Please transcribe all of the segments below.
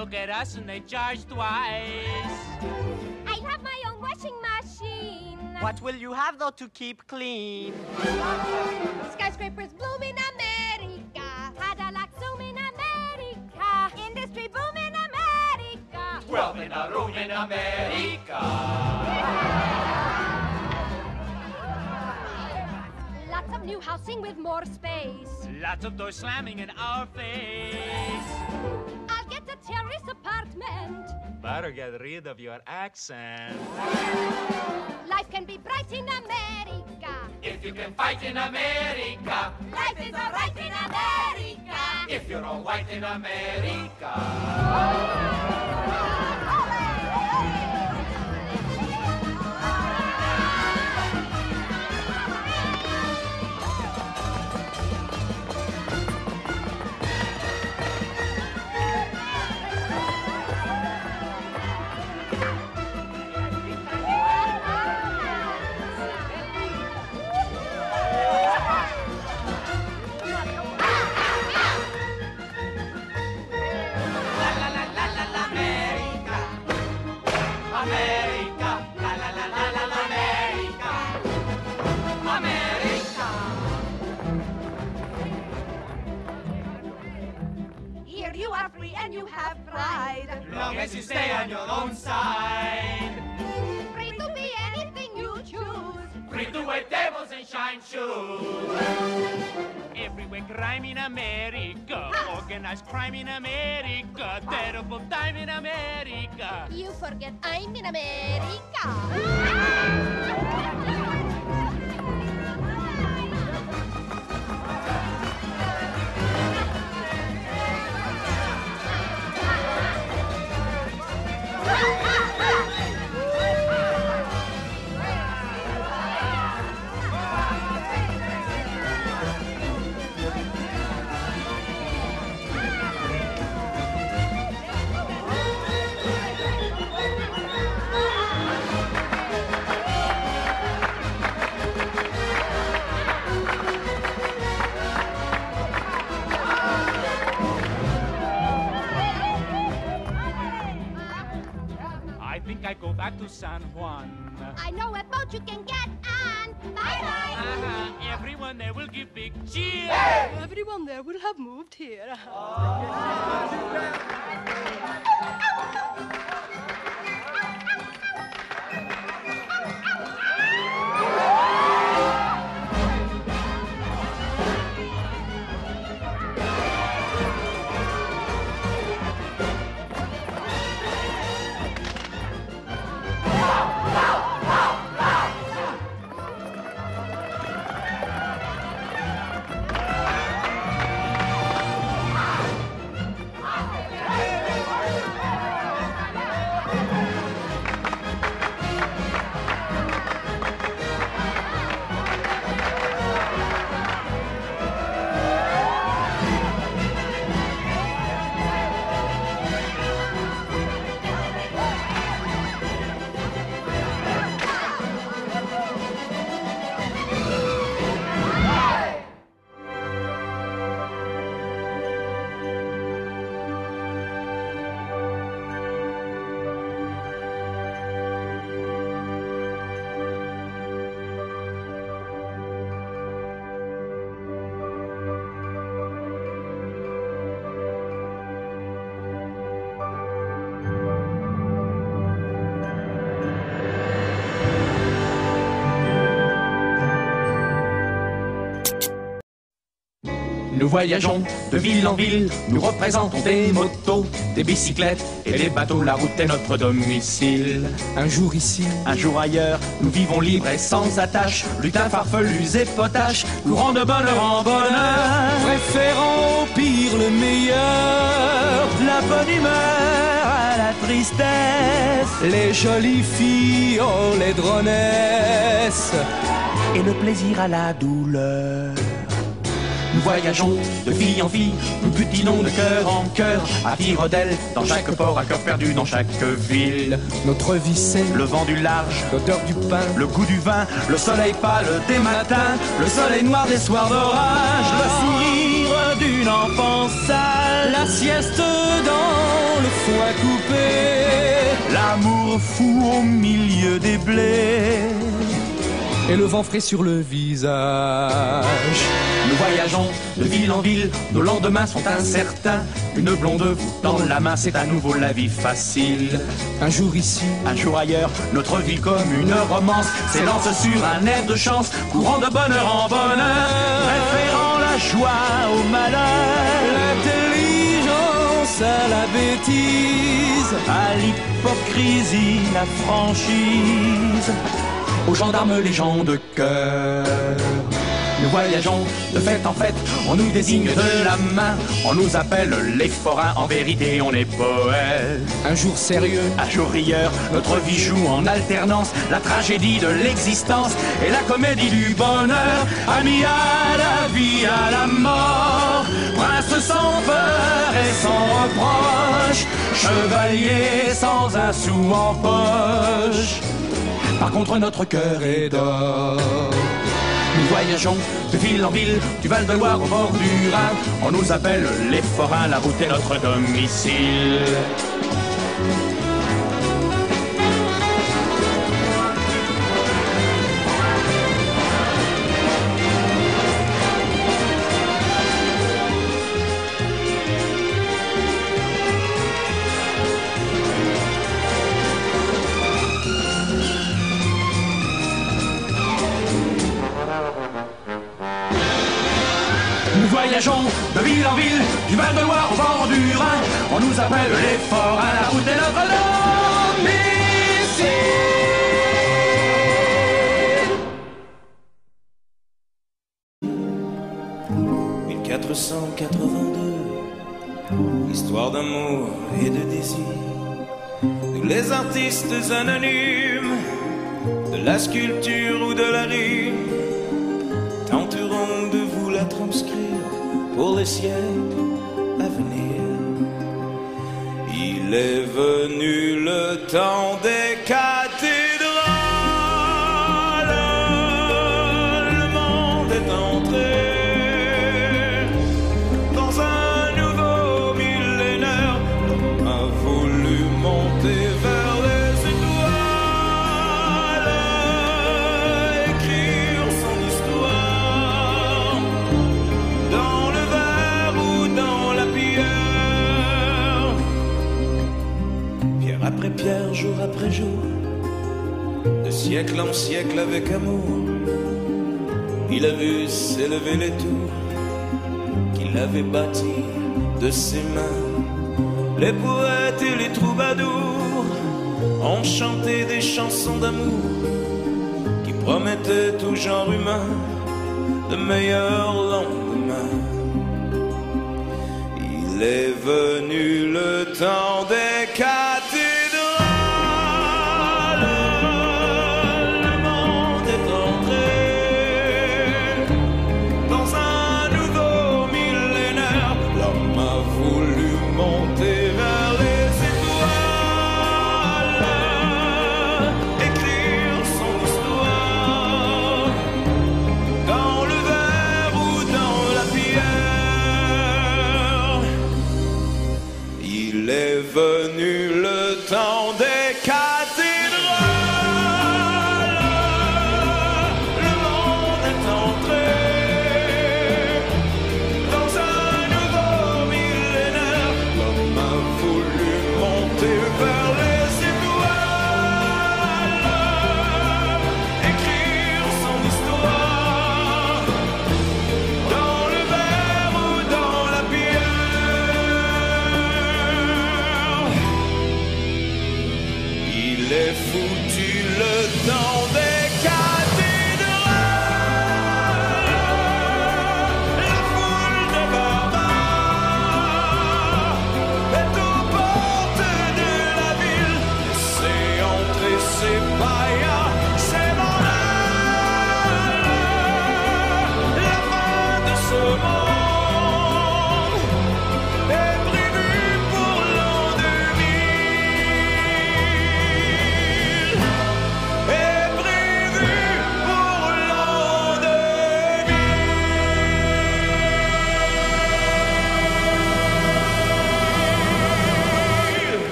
look at us and they charge twice. I have my own washing machine. What will you have though to keep clean? Skyscrapers bloom in America. Cadillac zoom in America. Industry boom in America. Twelve in a room in America. Lots of new housing with more space. Lots of doors slamming in our face. I'll get a terrace apartment. Better get rid of your accent. Life can be bright in America. If you can fight in America. Life is alright in America. If you're all white in America. America. Stay on your own side. Free to be anything you choose. Free to wear devils and shine shoes. Everywhere crime in America. Organized crime in America. Terrible time in America. You forget I'm in America. go back to San Juan. I know a boat you can get on. Bye bye. Uh-huh. Everyone there will give big cheers. Everyone there will have moved here. Nous voyageons de ville en ville, nous représentons des motos, des bicyclettes et des bateaux. La route est notre domicile. Un jour ici, Un jour ailleurs, nous vivons libres et sans attache, lutins farfelus et potaches, courant de bonheur en bonheur. préférant au pire le meilleur, La bonne humeur à la tristesse les jolies filles, oh les dronesses. et le plaisir à la douleur. Nous voyageons de fille en fille, nous butinons de cœur en cœur, à vivre d'elle dans chaque port, à cœur perdu dans chaque ville. Notre vie c'est Le vent du large, l'odeur du pain, le goût du vin, le soleil pâle des matins, le soleil noir des soirs d'orage, le sourire d'une enfance sale, la sieste dans le foin coupé l'amour fou au milieu des blés. Et le vent frais sur le visage. Nous voyageons de ville en ville, nos lendemains sont incertains. Une blonde dans la main, c'est à nouveau la vie facile. Un jour ici, Un jour ailleurs, notre vie comme une romance s'élance sur un air de chance, courant de bonheur en bonheur, préférant la joie au malheur, l'intelligence à la bêtise, à l'hypocrisie, la franchise, aux gendarmes les gens de cœur. Nous voyageons de fête en fête, on nous désigne de la main, on nous appelle les forains, en vérité on est poètes. un jour sérieux, Un jour rieur, notre vie joue en alternance la tragédie de l'existence et la comédie du bonheur. Amis à la vie, à la mort, prince sans peur et sans reproche, chevalier sans un sou en poche. Par contre, notre cœur est d'or. Nous voyageons de ville en ville, du Val de Loire au bord du Rhin. On nous appelle les forains, la route est notre domicile. Nous appelle les forains, la route est notre domicile. 1482, histoire d'amour et de désir. Nous les artistes anonymes, de la sculpture ou de la rime, tenterons de vous la transcrire pour les siècles à venir. Il est venu le temps des cathédrales, après jour, de siècle en siècle avec amour. Il a vu s'élever les tours qu'il avait bâties de ses mains. Les poètes et les troubadours ont chanté des chansons d'amour qui promettaient tout genre humain de meilleurs lendemains. Il est venu le temps des.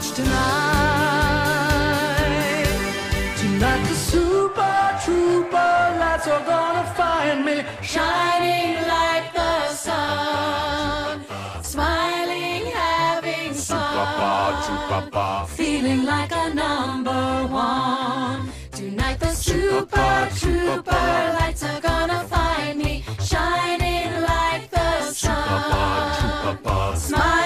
Much tonight. Tonight the Super Trouper lights are gonna find me Shining like the sun, smiling, having fun, feeling like a number one. Tonight the Super Trouper lights are gonna find me shining like the sun, smiling,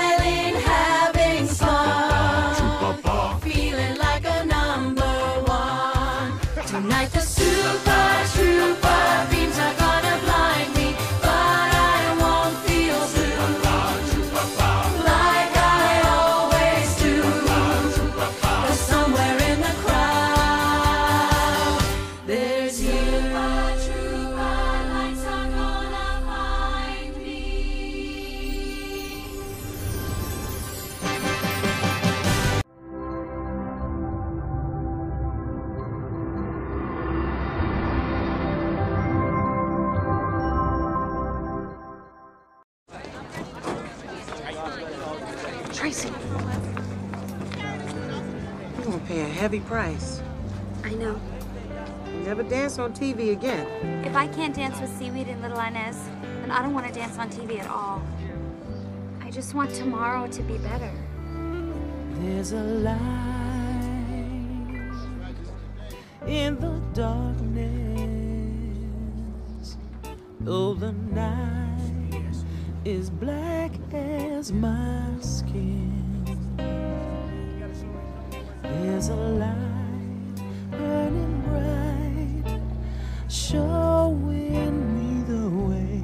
heavy price. I know. Never dance on TV again. If I can't dance with seaweed and Little Inez, then I don't want to dance on TV at all. I just want tomorrow to be better. There's a light in the darkness. Though the night is black as my skin. There's a light burning bright, showing me the way.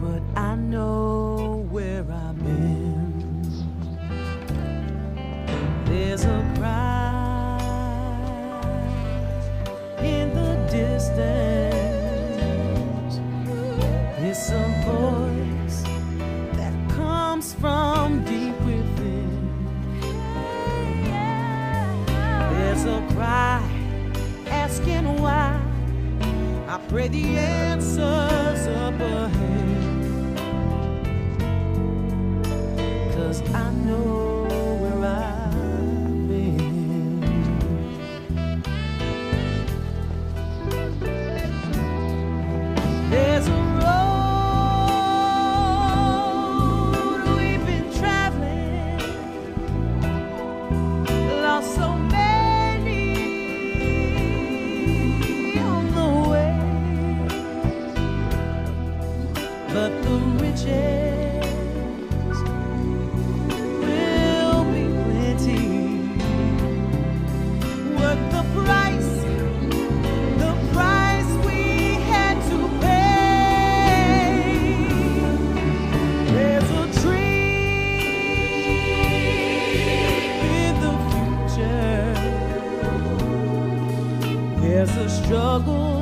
But I know A cry asking why. I pray the answers up ahead. pago.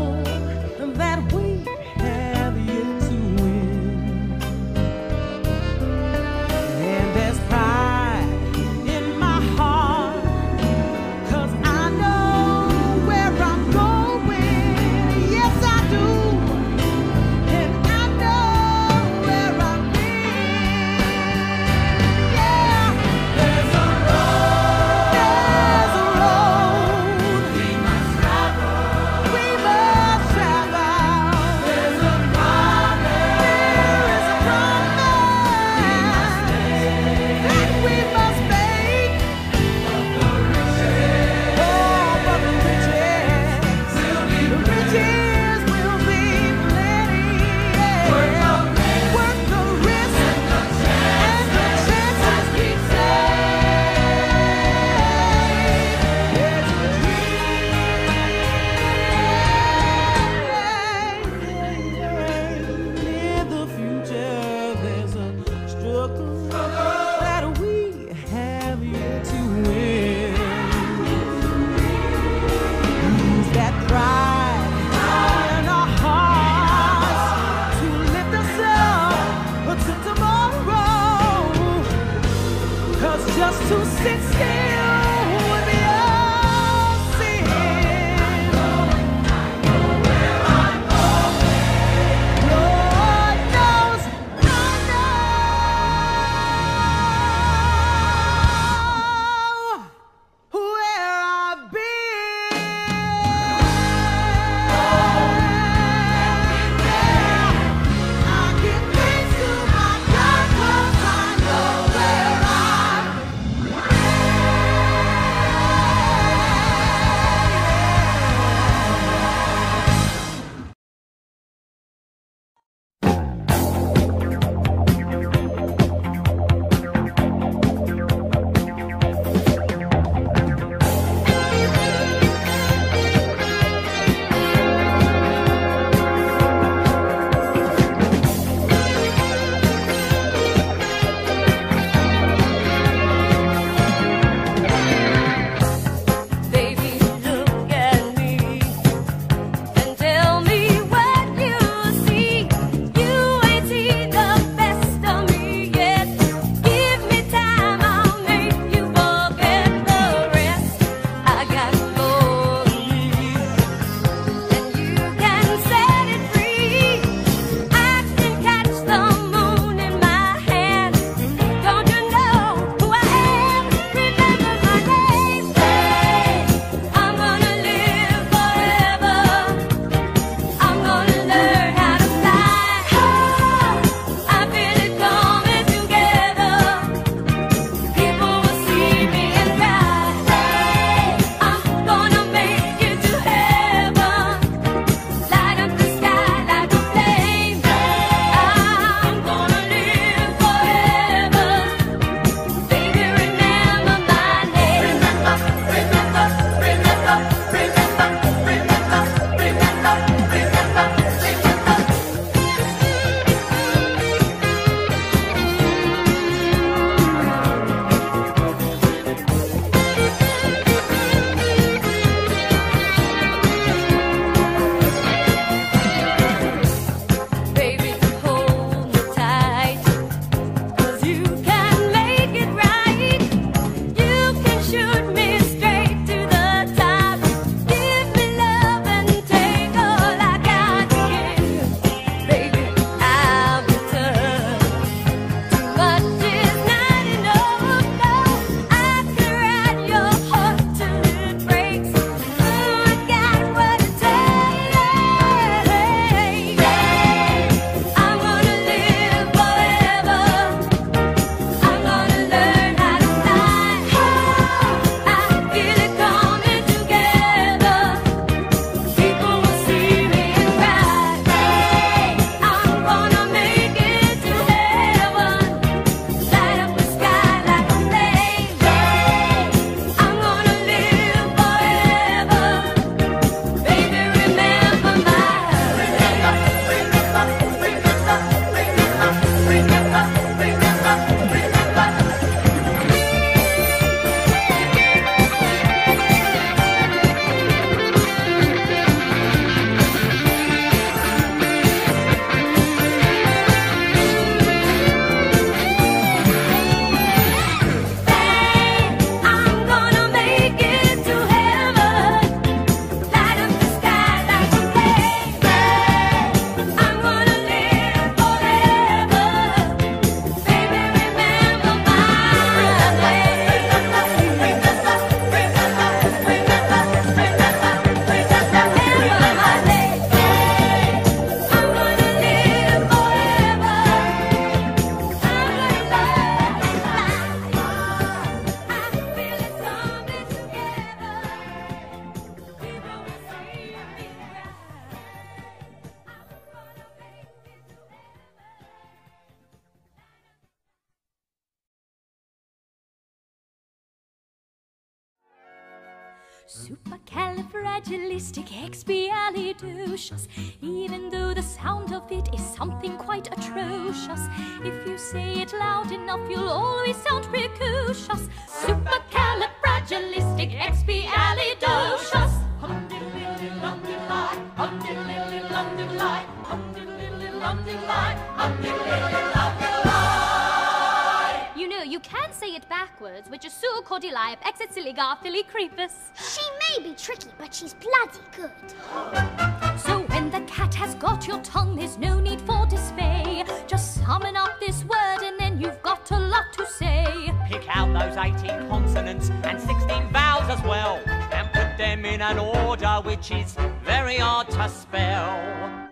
Just summon up this word and then you've got a lot to say. Pick out those 18 consonants and 16 vowels as well. And put them in an order which is very hard to spell.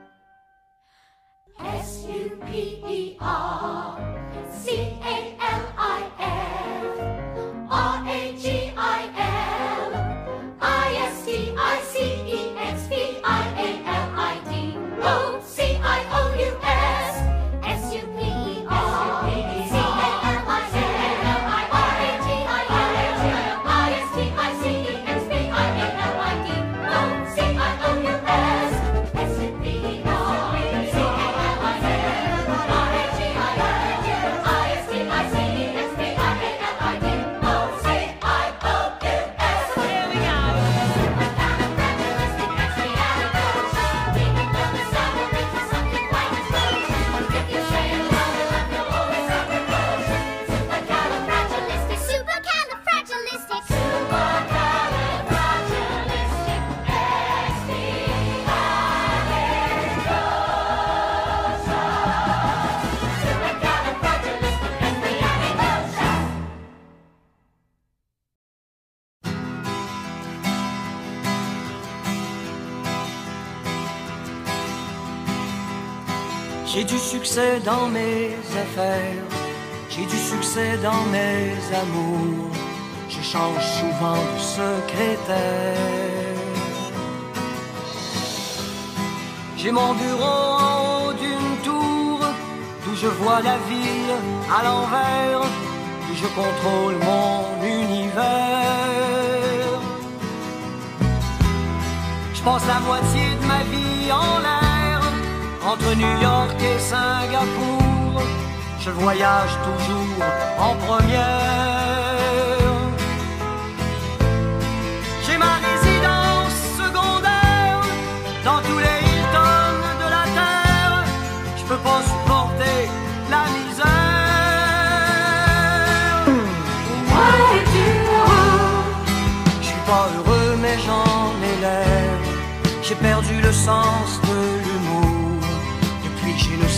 S U dans mes affaires, j'ai du succès dans mes amours. Je change souvent de secrétaire. J'ai mon bureau en haut d'une tour, d'où je vois la ville à l'envers, où je contrôle mon univers. Je passe la moitié de ma vie en l'air, entre New York et Singapour. Je voyage toujours en première. J'ai ma résidence secondaire dans tous les Hilton de la terre. Je peux pas supporter la misère. Je suis pas heureux, mais j'en ai l'air. J'ai perdu le sens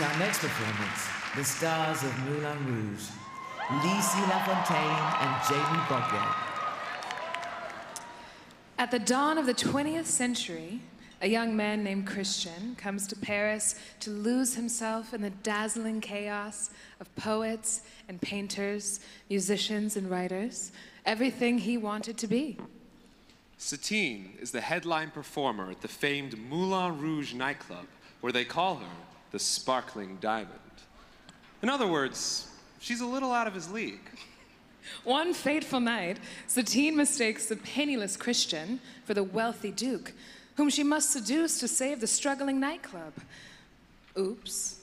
introduce our next performance, the stars of Moulin Rouge, Liisi LaFontaine and Jamie Bogyo. At the dawn of the 20th century, a young man named Christian comes to Paris to lose himself in the dazzling chaos of poets and painters, musicians and writers, everything he wanted to be. Satine is the headline performer at the famed Moulin Rouge nightclub, where they call her the Sparkling Diamond. In other words, she's a little out of his league. One fateful night, Satine mistakes the penniless Christian for the wealthy Duke, whom she must seduce to save the struggling nightclub. Oops.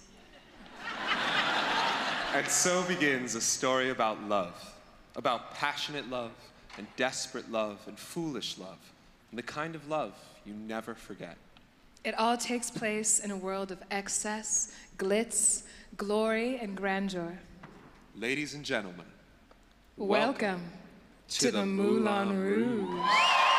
And so begins a story about love, about passionate love, and desperate love, and foolish love, and the kind of love you never forget. It all takes place in a world of excess, glitz, glory, and grandeur. Ladies and gentlemen, Welcome, to, the Moulin Rouge. Hey,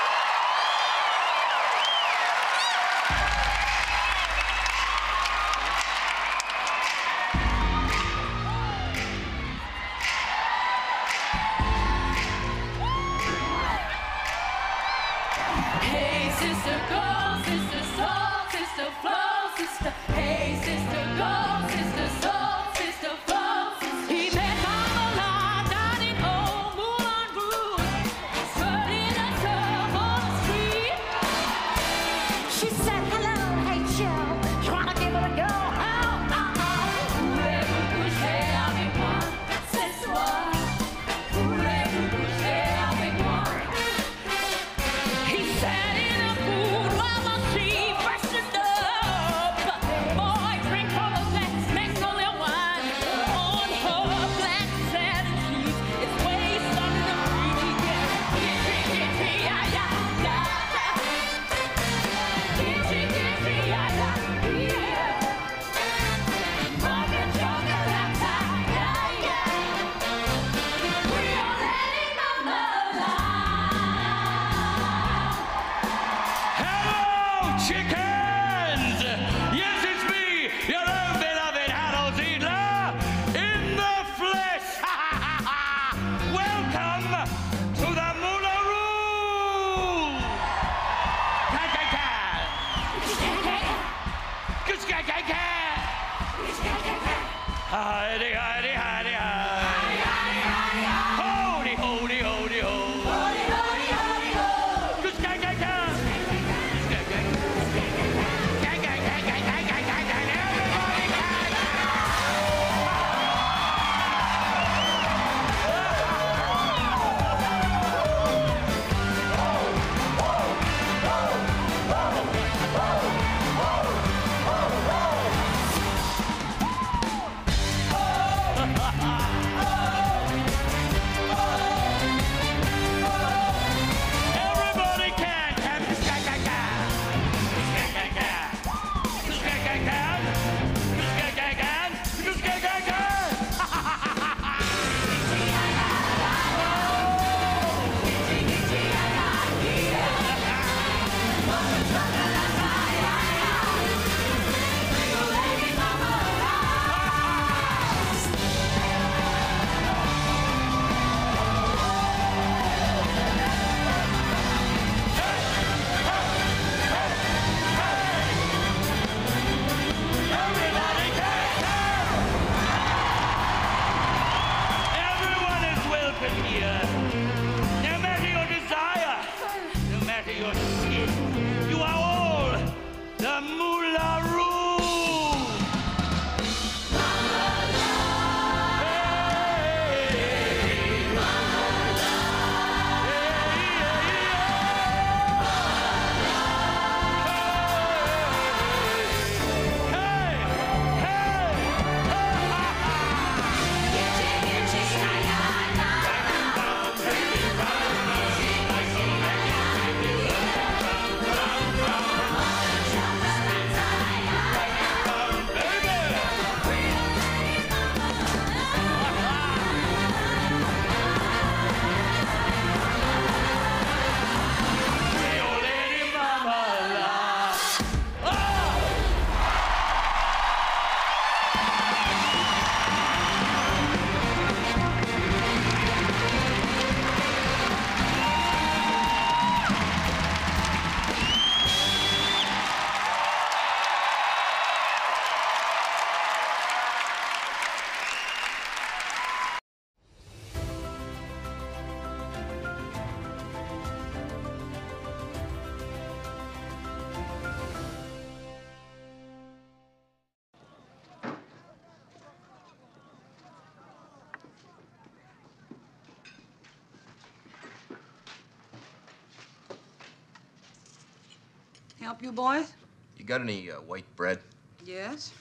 help you, boys? You got any uh, white bread? Yes.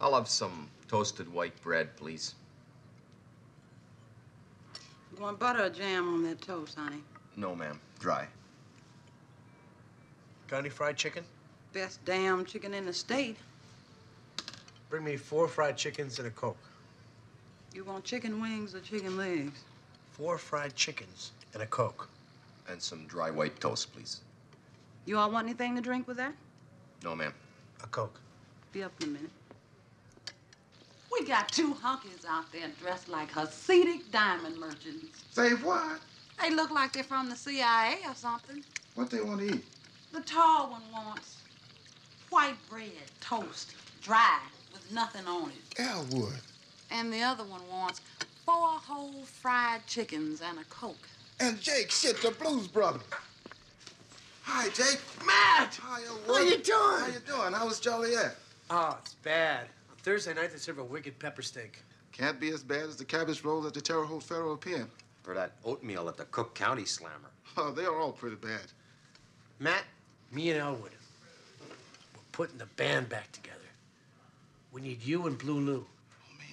I'll have some toasted white bread, please. You want butter or jam on that toast, honey? No, ma'am. Dry. Got any fried chicken? Best damn chicken in the state. Bring me four fried chickens and a Coke. You want chicken wings or chicken legs? Four fried chickens and a Coke. And some dry white toast, please. You all want anything to drink with that? No, ma'am. A Coke. Be up in a minute. We got two hunkies out there dressed like Hasidic diamond merchants. Say what? They look like they're from the CIA or something. What they want to eat? The tall one wants white bread, toast, dry, with nothing on it. Elwood. And the other one wants four whole fried chickens and a Coke. And Jake, shit, the Blues Brothers. Hi, Jake. Matt! Hi, Elwood. How you doing? How you doing? How was Joliet? Oh, it's bad. On Thursday night, they serve a wicked pepper steak. Can't be as bad as the cabbage rolls at the Terre Haute Federal Pen. Or that oatmeal at the Cook County Slammer. Oh, they are all pretty bad. Matt, me and Elwood, we're putting the band back together. We need you and Blue Lou. Oh, man.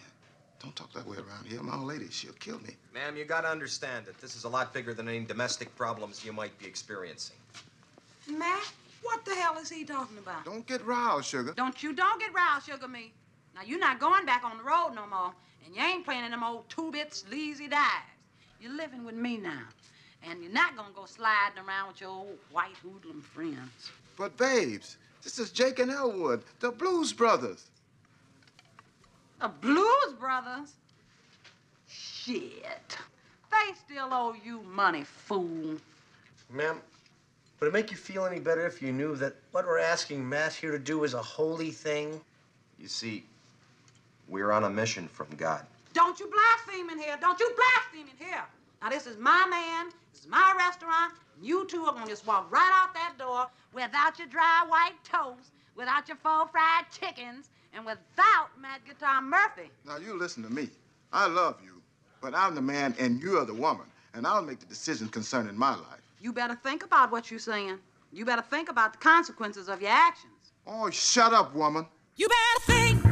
Don't talk that way around here. My old lady, she'll kill me. Ma'am, you gotta understand that this is a lot bigger than any domestic problems you might be experiencing. Matt, what the hell is he talking about? Don't get riled, sugar. Don't you don't get riled, Sugar Me. Now, you're not going back on the road no more, and you ain't playing in them old two-bit sleazy dives. You're living with me now, and you're not gonna go sliding around with your old white hoodlum friends. But, babes, this is Jake and Elwood, the Blues Brothers. The Blues Brothers? Shit. They still owe you money, fool. Ma'am, would it make you feel any better if you knew that what we're asking Matt here to do is a holy thing? You see, we're on a mission from God. Don't you blaspheme in here. Don't you blaspheme in here. Now, this is my man. This is my restaurant. and You two are gonna just walk right out that door without your dry white toast, without your four fried chickens, and without Matt Guitar Murphy. Now, you listen to me. I love you, but I'm the man and you're the woman, and I'll make the decision concerning my life. You better think about what you're saying. You better think about the consequences of your actions. Oh, shut up, woman. You better think, think, think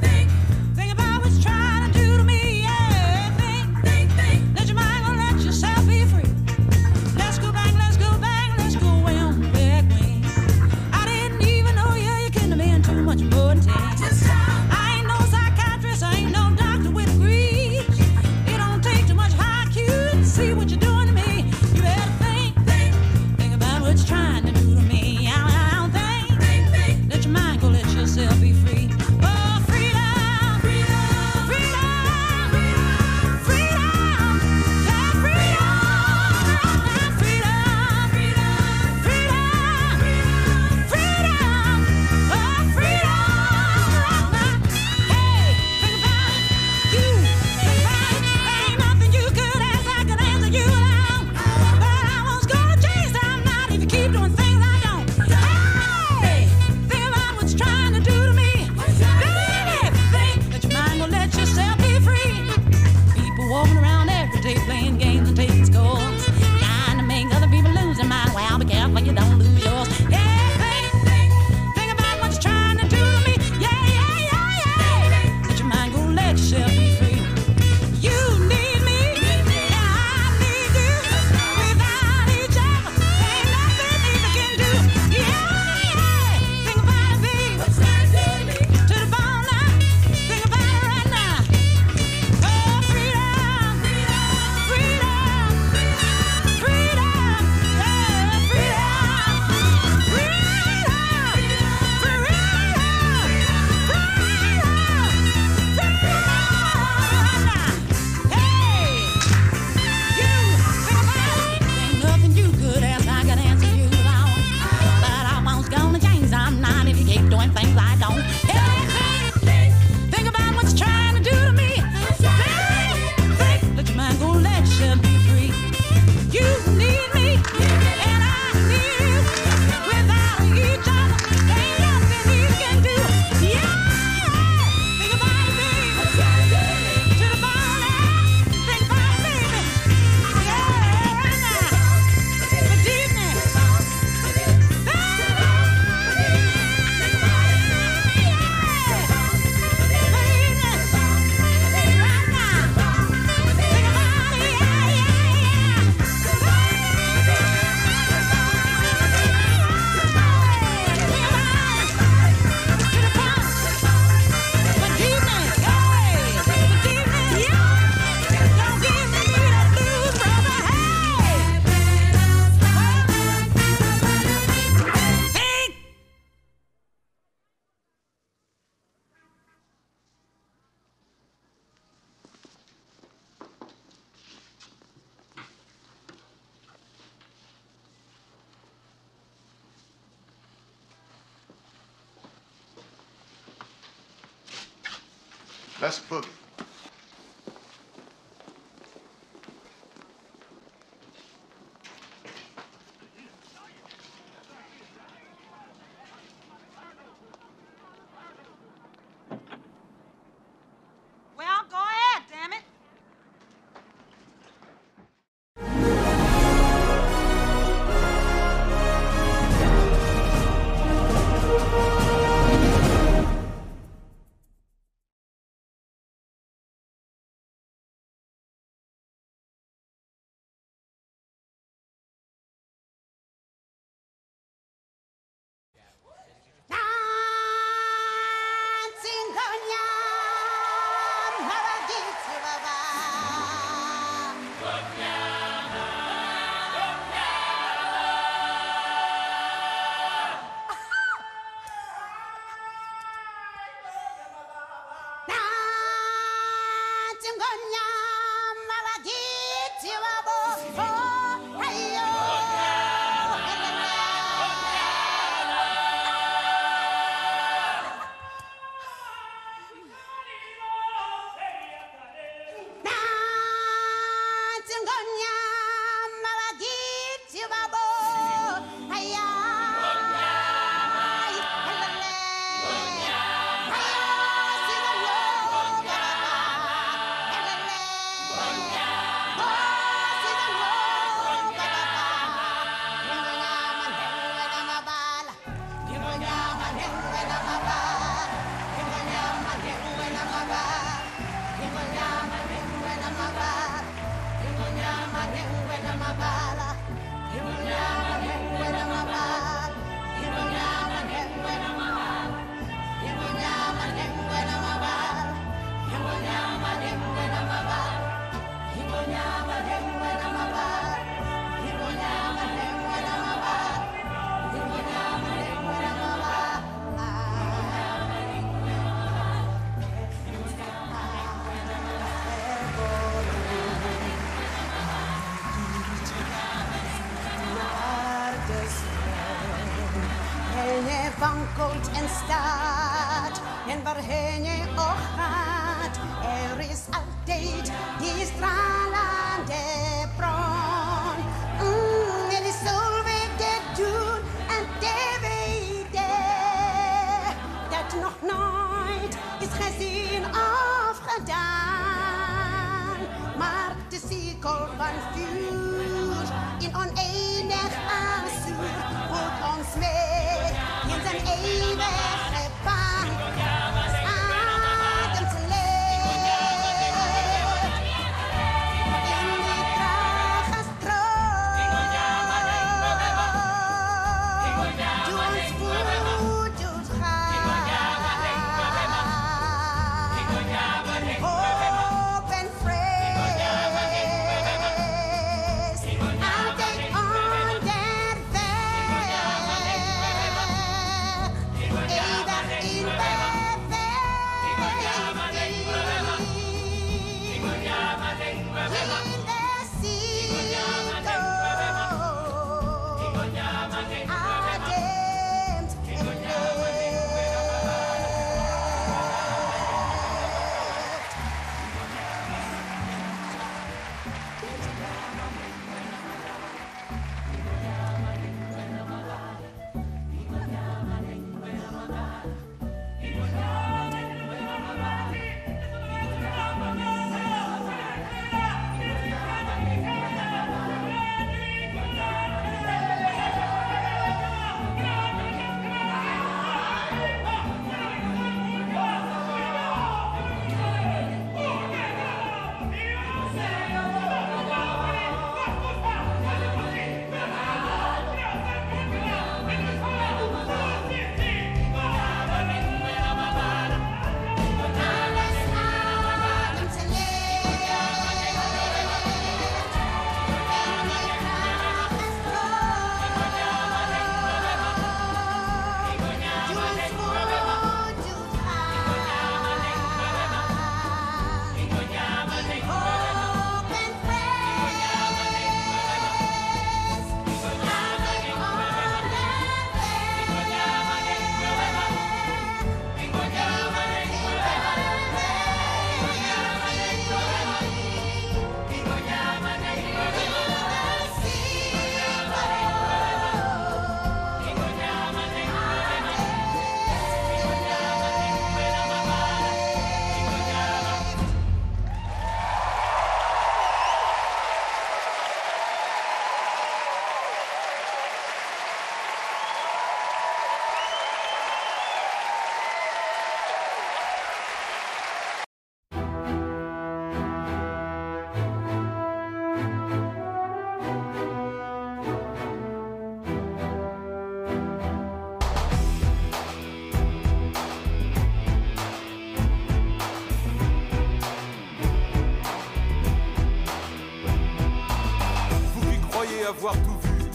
avoir tout vu,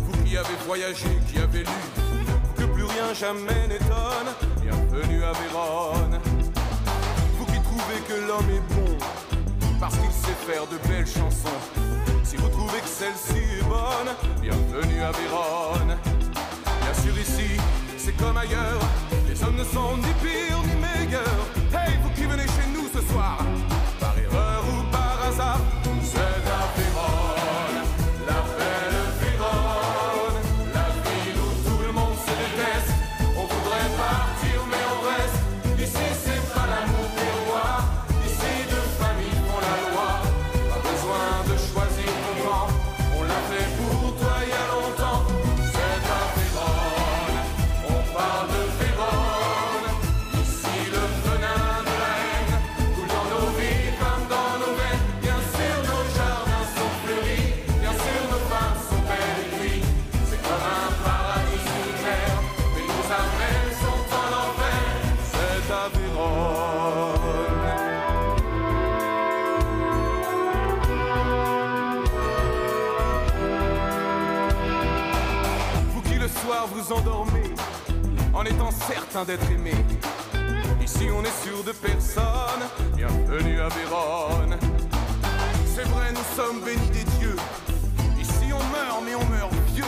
vous qui avez voyagé, qui avez lu, que plus rien jamais n'étonne, bienvenue à Vérone. Vous qui trouvez que l'homme est bon, parce qu'il sait faire de belles chansons, si vous trouvez que celle-ci est bonne, bienvenue à Vérone. Bien sûr ici, c'est comme ailleurs, les hommes ne sont ni pires ni meilleurs. Hey, vous qui venez chez nous ce soir, d'être aimé. Ici on est sûr de personne, bienvenue à Vérone. C'est vrai, nous sommes bénis des dieux. Ici on meurt, mais on meurt vieux.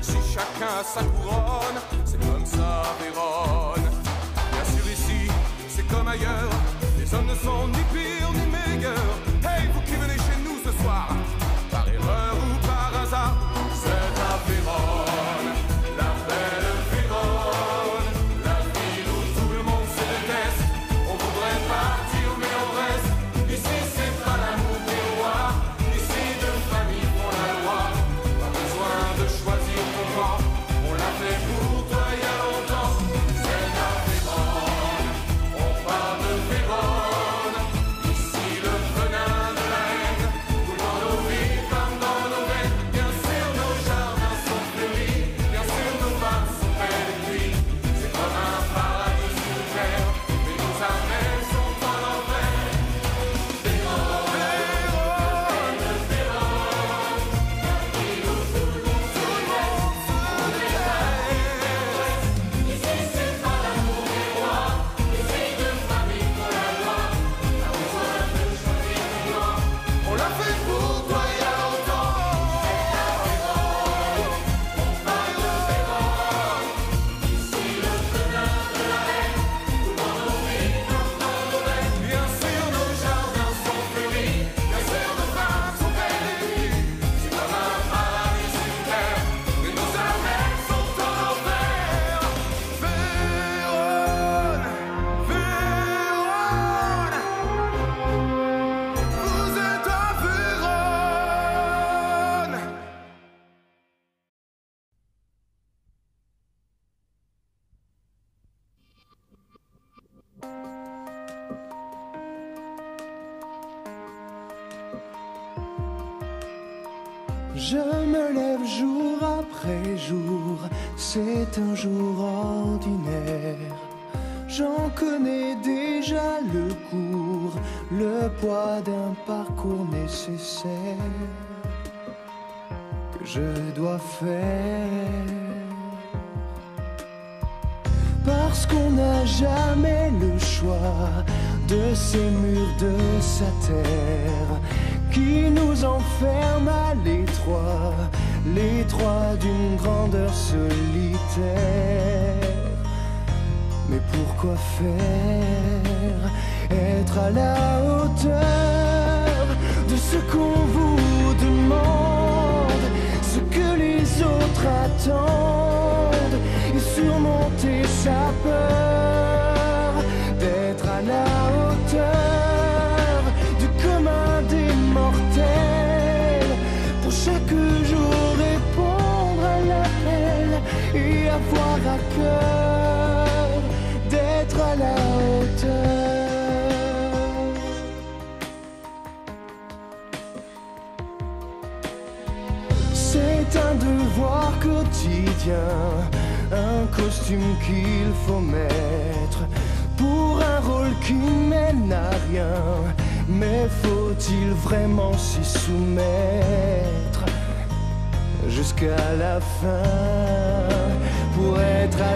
Ici chacun a sa couronne, c'est comme ça Vérone. Bien sûr, ici c'est comme ailleurs, les hommes ne sont ni pires ni meilleurs. Hey, vous qui venez chez nous ce soir,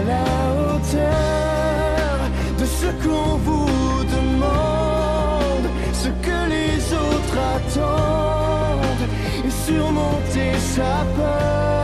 la hauteur de ce qu'on vous demande, ce que les autres attendent et surmonter sa peur.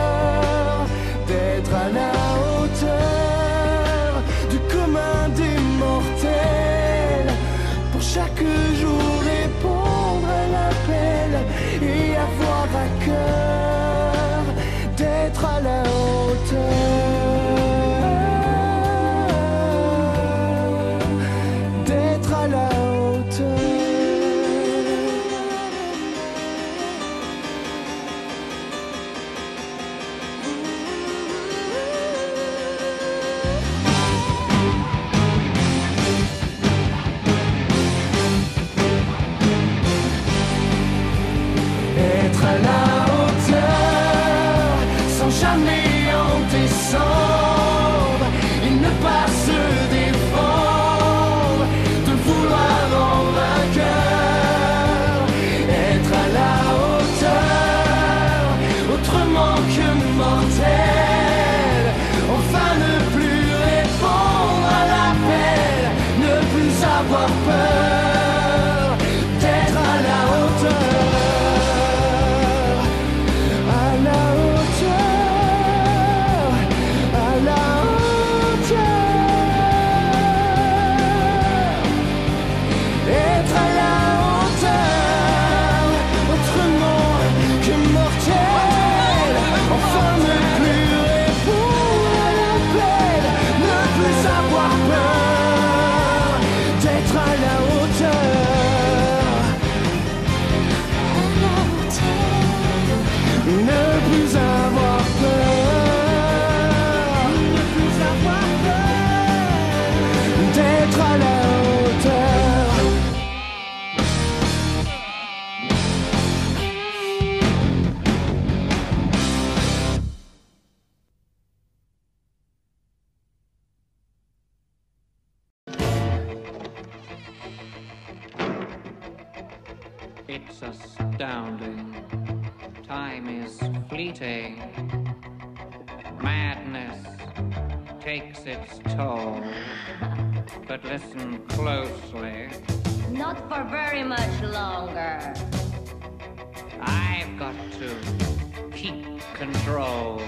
it's tall. But listen closely. Not for very much longer. I've got to keep control.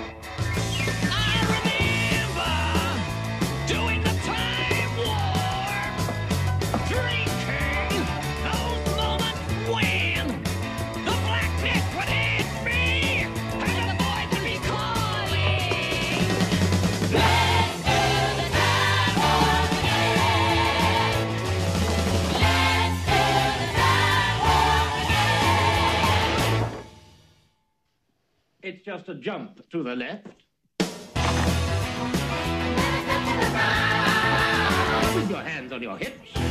it's just a jump to the left. With your hands on your hips.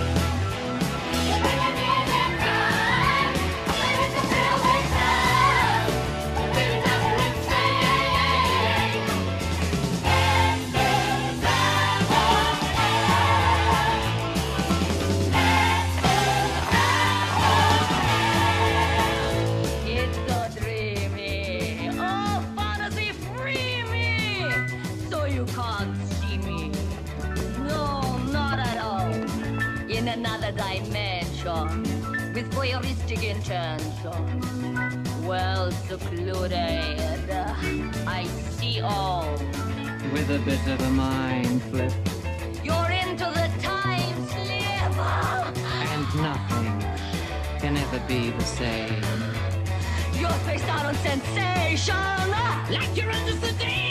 dimension with voyeuristic intention. Well secluded, I see all. With a bit of a mind flip. You're into the time slip. And nothing can ever be the same. You're spaced out on sensation. Like you're under sedation.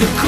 L'heure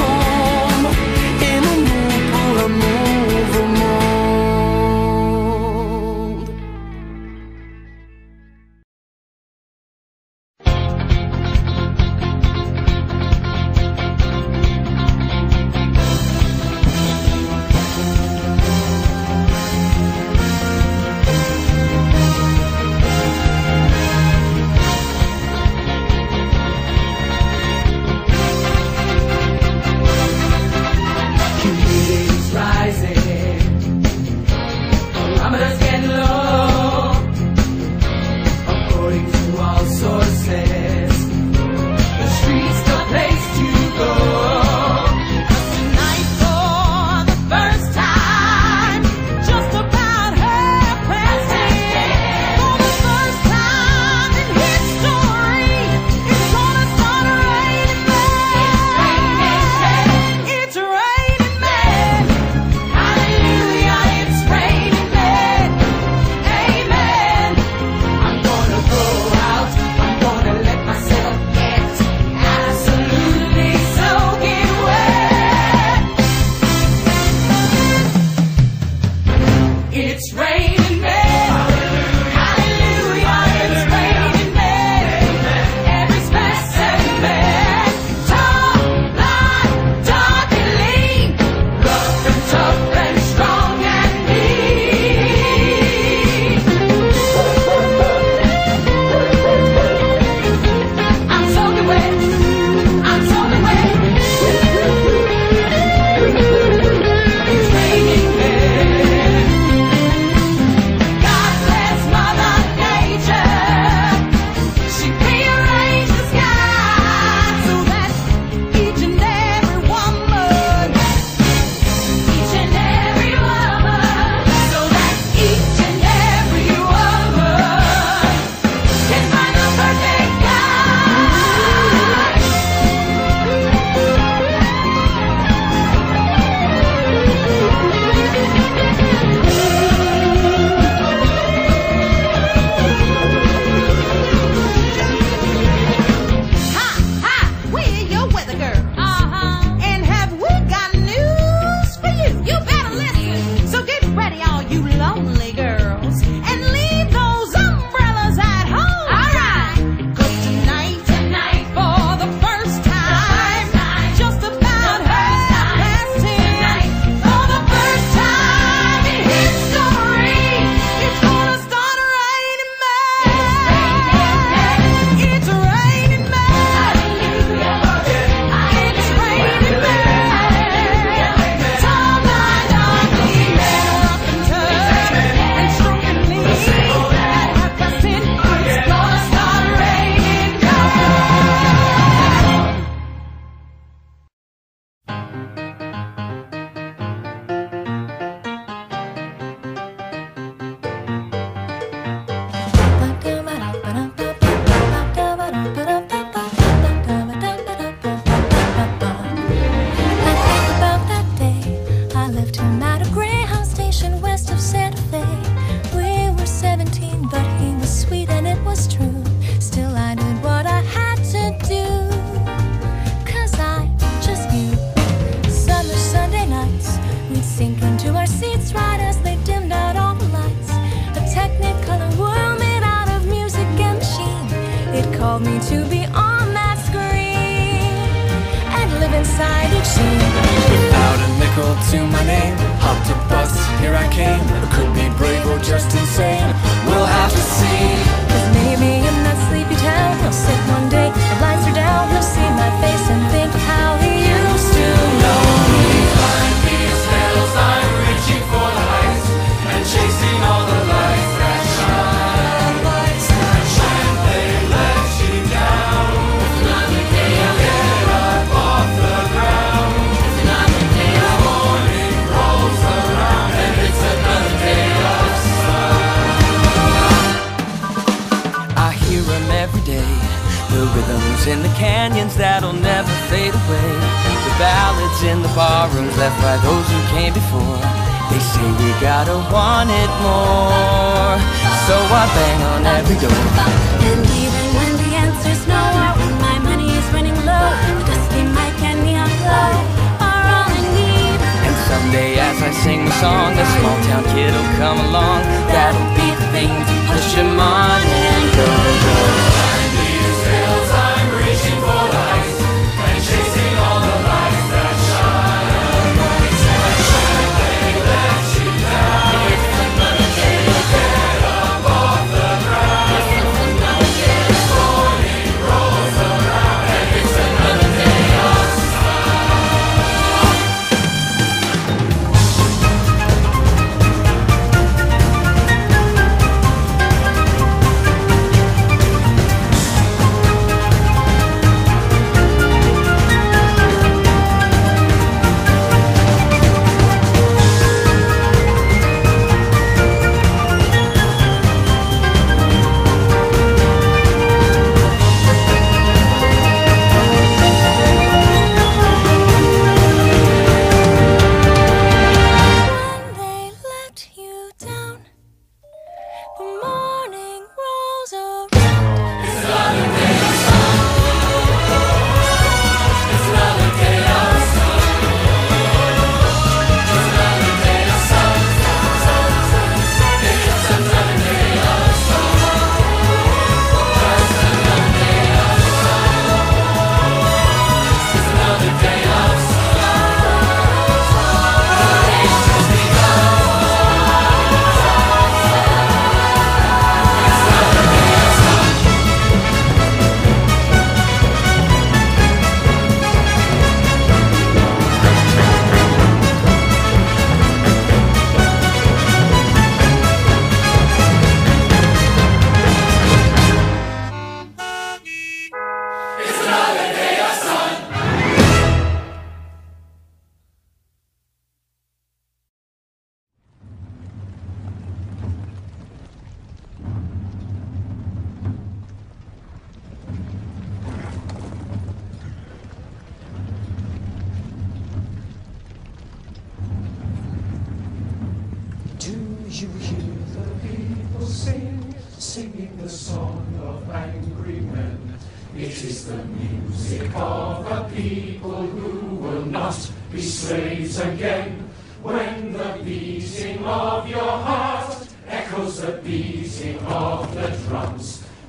along. That'll be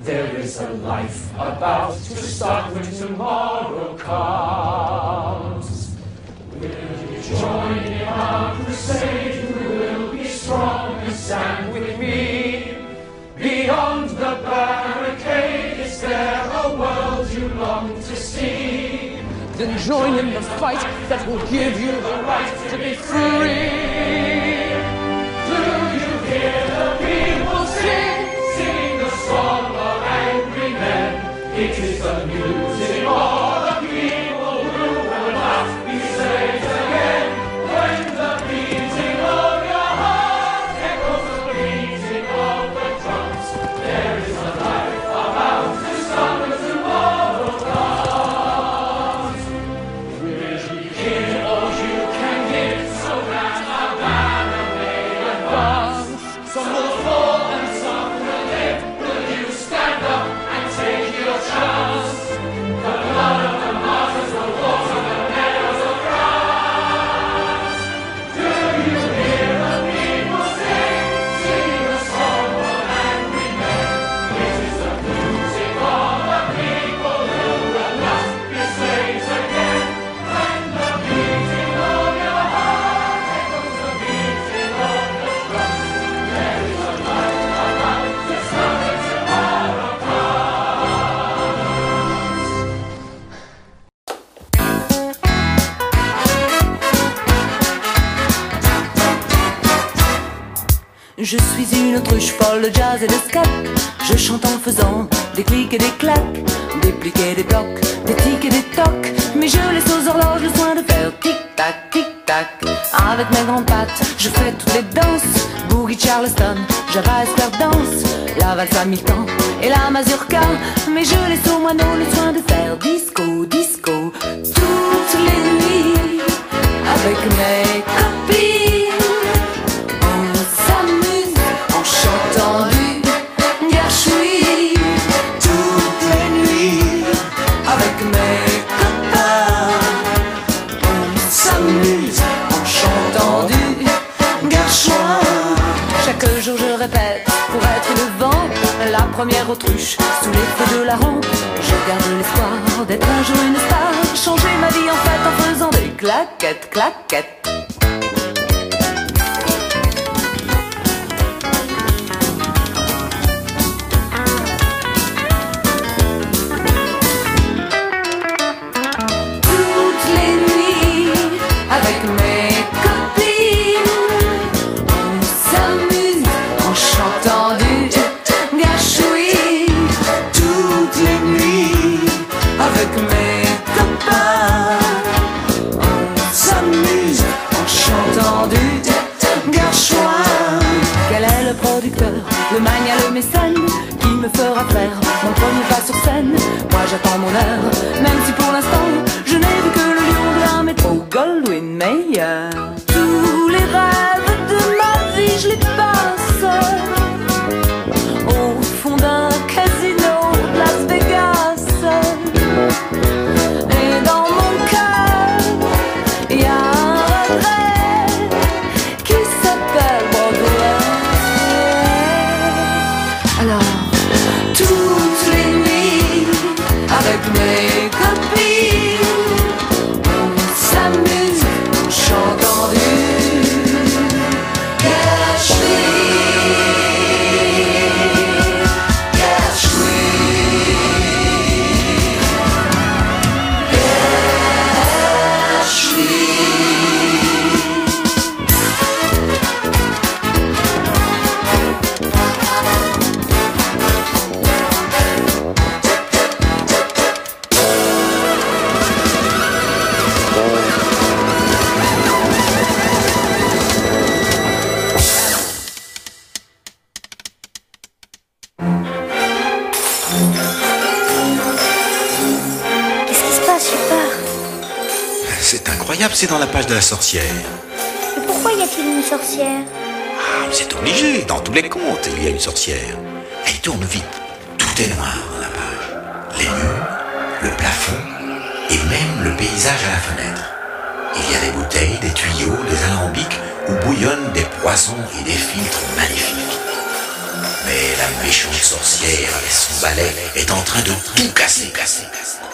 there is a life about to start when tomorrow comes. Will you join in our crusade? Who will be strong and stand with me? Beyond the barricade, is there a world you long to see? Then join in the fight that will give you the right to be free. Do you hear the people sing, sing the song? It is the music of Je suis une autruche folle de jazz et de scat. Je chante en faisant des clics et des claques, des pliques et des blocs, des tics et des tocs. Mais je laisse aux horloges le soin de faire tic-tac, tic-tac. Avec mes grandes pattes, je fais toutes les danses. Boogie Charleston, Java danse, la valse à mi-temps et la mazurka. Mais je laisse aux moineaux le soin de faire disco, disco. Toutes les nuits, avec mes copines. Première autruche sous les feux de la rampe. Je garde l'espoir d'être un jour une star, changer ma vie en fait en faisant des claquettes, claquettes. Mon premier pas sur scène Moi j'attends mon heure, même si pour c'est dans la page de la sorcière. Mais pourquoi y a-t-il une sorcière? Ah, mais c'est obligé, dans tous les contes, il y a une sorcière. Elle tourne vite. Tout est noir dans la page. Les murs, le plafond et même le paysage à la fenêtre. Il y a des bouteilles, des tuyaux, des alambics où bouillonnent des poisons et des filtres magnifiques. Mais la méchante sorcière avec son balai est en train de tout casser, casser, casser.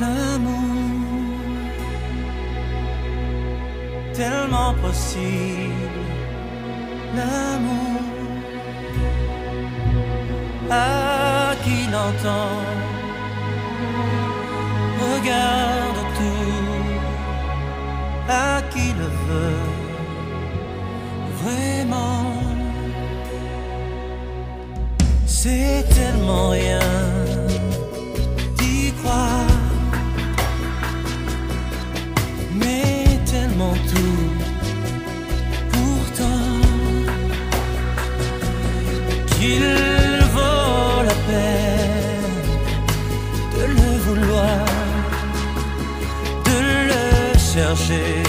L'amour, tellement possible, l'amour. À qui l'entend, regarde tout, à qui le veut, vraiment. C'est tellement rien le